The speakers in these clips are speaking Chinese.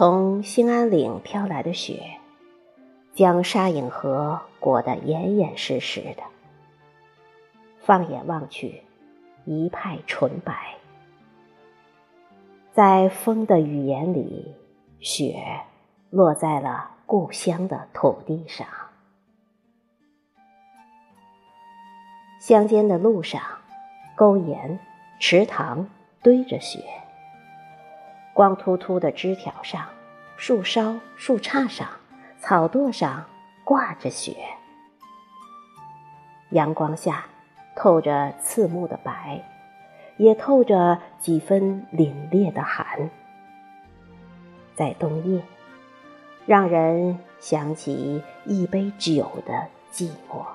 从兴安岭飘来的雪，将沙影河裹得严严实实的。放眼望去，一派纯白。在风的语言里，雪落在了故乡的土地上。乡间的路上，沟沿、池塘堆着雪。光秃秃的枝条上、树梢、树杈上、草垛上挂着雪。阳光下，透着刺目的白，也透着几分凛冽的寒。在冬夜，让人想起一杯酒的寂寞。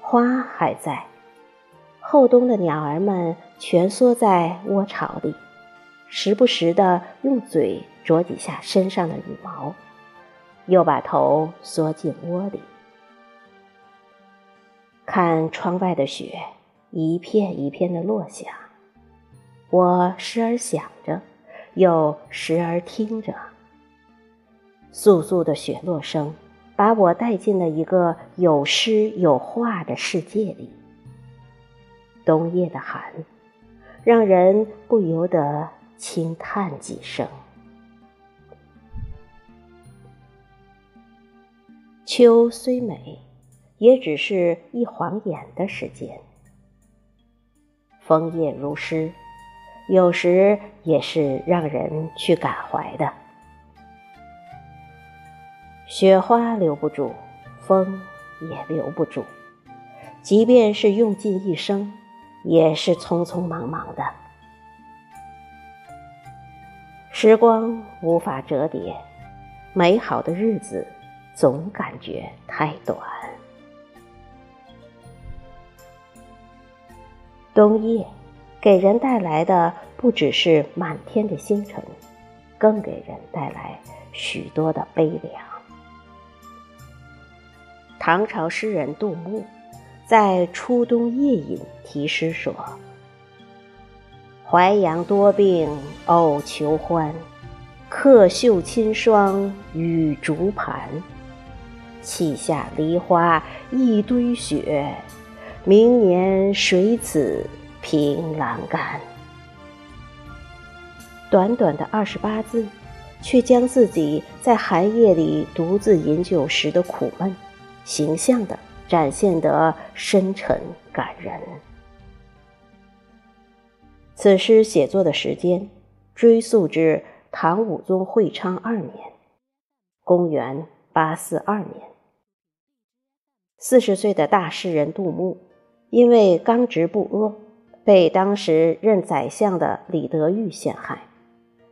花还在。后冬的鸟儿们蜷缩在窝巢里，时不时的用嘴啄几下身上的羽毛，又把头缩进窝里。看窗外的雪一片一片的落下，我时而想着，又时而听着，簌簌的雪落声，把我带进了一个有诗有画的世界里。冬夜的寒，让人不由得轻叹几声。秋虽美，也只是一晃眼的时间。枫叶如诗，有时也是让人去感怀的。雪花留不住，风也留不住，即便是用尽一生。也是匆匆忙忙的，时光无法折叠，美好的日子总感觉太短。冬夜给人带来的不只是满天的星辰，更给人带来许多的悲凉。唐朝诗人杜牧。在《初冬夜饮》题诗说：“淮阳多病偶求欢，客袖亲霜与竹盘。砌下梨花一堆雪，明年谁此凭栏杆？”短短的二十八字，却将自己在寒夜里独自饮酒时的苦闷，形象的。展现得深沉感人。此诗写作的时间追溯至唐武宗会昌二年（公元842年）。四十岁的大诗人杜牧，因为刚直不阿，被当时任宰相的李德裕陷害，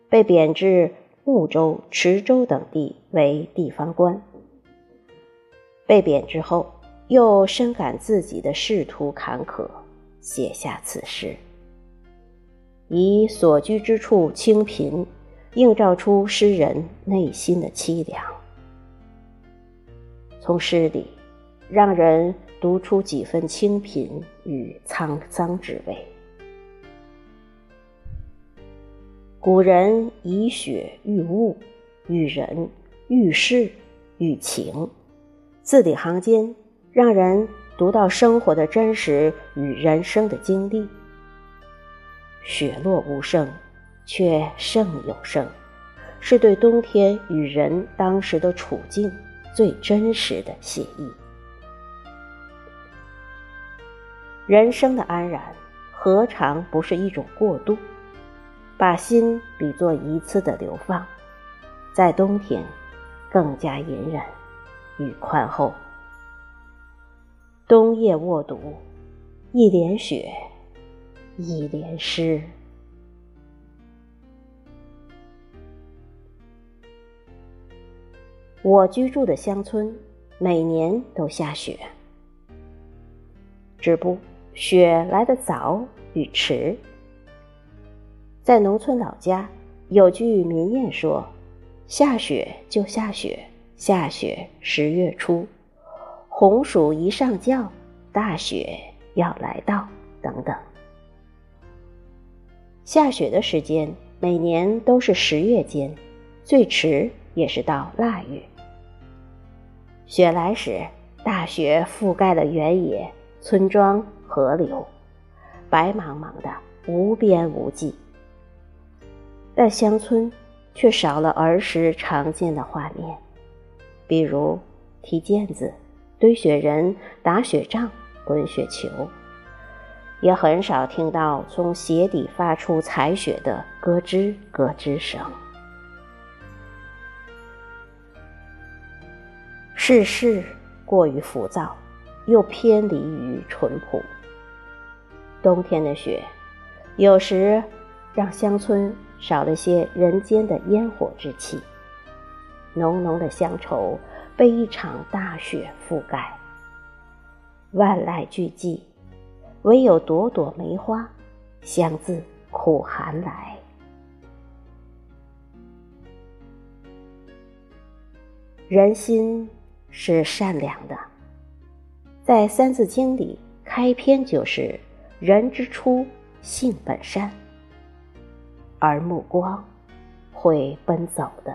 被贬至睦州、池州等地为地方官。被贬之后。又深感自己的仕途坎坷，写下此诗，以所居之处清贫，映照出诗人内心的凄凉。从诗里，让人读出几分清贫与沧桑之味。古人以雪喻物，喻人，喻事，喻情，字里行间。让人读到生活的真实与人生的经历。雪落无声，却胜有声，是对冬天与人当时的处境最真实的写意。人生的安然，何尝不是一种过渡？把心比作一次的流放，在冬天更加隐忍与宽厚。冬夜卧读，一帘雪，一帘诗。我居住的乡村每年都下雪，只不雪来得早与迟。在农村老家，有句民谚说：“下雪就下雪，下雪十月初。”红薯一上轿，大雪要来到，等等。下雪的时间每年都是十月间，最迟也是到腊月。雪来时，大雪覆盖了原野、村庄、河流，白茫茫的，无边无际。但乡村却少了儿时常见的画面，比如踢毽子、堆雪人、打雪仗、滚雪球。也很少听到从鞋底发出踩雪的咯吱咯吱声。世事过于浮躁，又偏离于淳朴。冬天的雪，有时让乡村少了些人间的烟火之气，浓浓的乡愁被一场大雪覆盖，万籁俱寂。唯有朵朵梅花，香自苦寒来。人心是善良的，在《三字经》里开篇就是“人之初，性本善”，而目光会奔走的。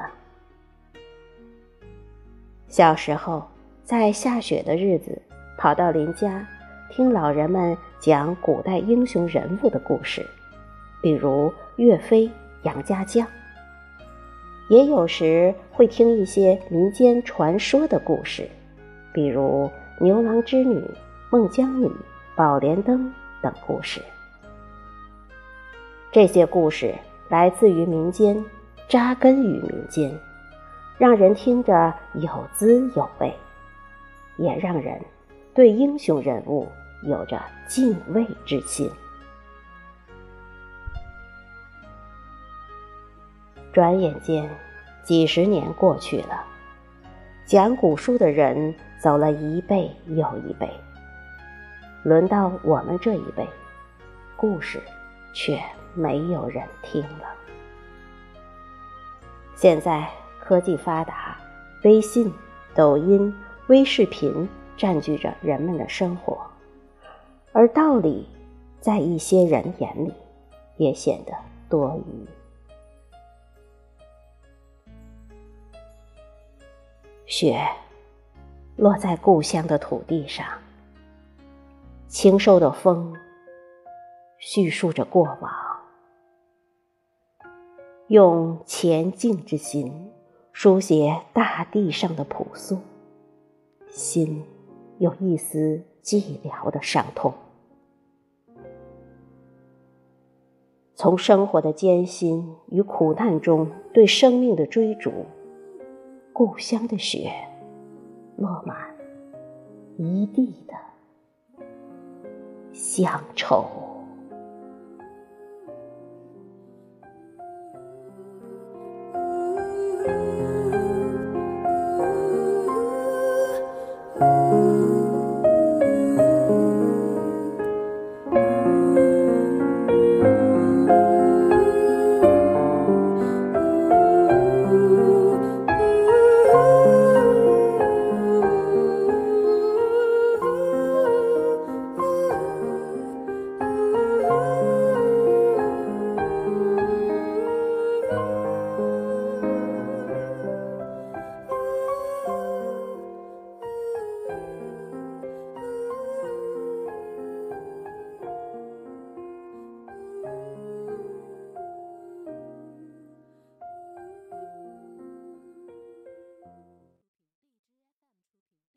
小时候，在下雪的日子，跑到邻家。听老人们讲古代英雄人物的故事，比如岳飞、杨家将；也有时会听一些民间传说的故事，比如牛郎织女、孟姜女、宝莲灯等故事。这些故事来自于民间，扎根于民间，让人听着有滋有味，也让人。对英雄人物有着敬畏之心。转眼间，几十年过去了，讲古书的人走了一辈又一辈，轮到我们这一辈，故事却没有人听了。现在科技发达，微信、抖音、微视频。占据着人们的生活，而道理在一些人眼里也显得多余。雪落在故乡的土地上，清瘦的风叙述着过往，用前进之心书写大地上的朴素，心。有一丝寂寥的伤痛，从生活的艰辛与苦难中对生命的追逐，故乡的雪落满一地的乡愁。